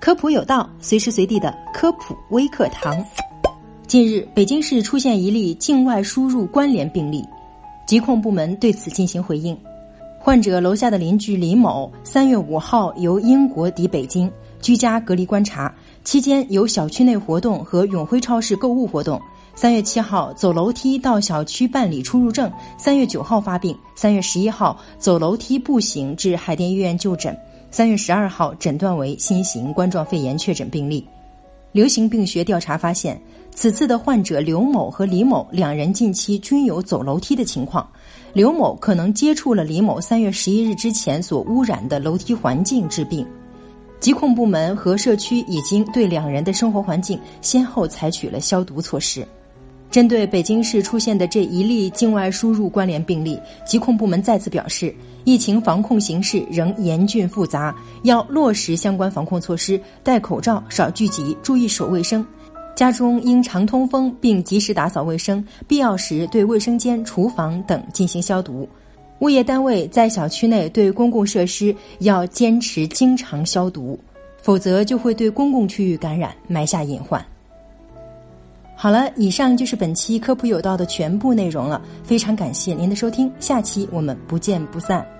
科普有道，随时随地的科普微课堂。近日，北京市出现一例境外输入关联病例，疾控部门对此进行回应。患者楼下的邻居李某，三月五号由英国抵北京，居家隔离观察期间有小区内活动和永辉超市购物活动。三月七号走楼梯到小区办理出入证，三月九号发病，三月十一号走楼梯步行至海淀医院就诊。三月十二号诊断为新型冠状肺炎确诊病例。流行病学调查发现，此次的患者刘某和李某两人近期均有走楼梯的情况。刘某可能接触了李某三月十一日之前所污染的楼梯环境致病。疾控部门和社区已经对两人的生活环境先后采取了消毒措施。针对北京市出现的这一例境外输入关联病例，疾控部门再次表示，疫情防控形势仍严峻复杂，要落实相关防控措施，戴口罩、少聚集、注意手卫生，家中应常通风并及时打扫卫生，必要时对卫生间、厨房等进行消毒。物业单位在小区内对公共设施要坚持经常消毒，否则就会对公共区域感染埋下隐患。好了，以上就是本期科普有道的全部内容了。非常感谢您的收听，下期我们不见不散。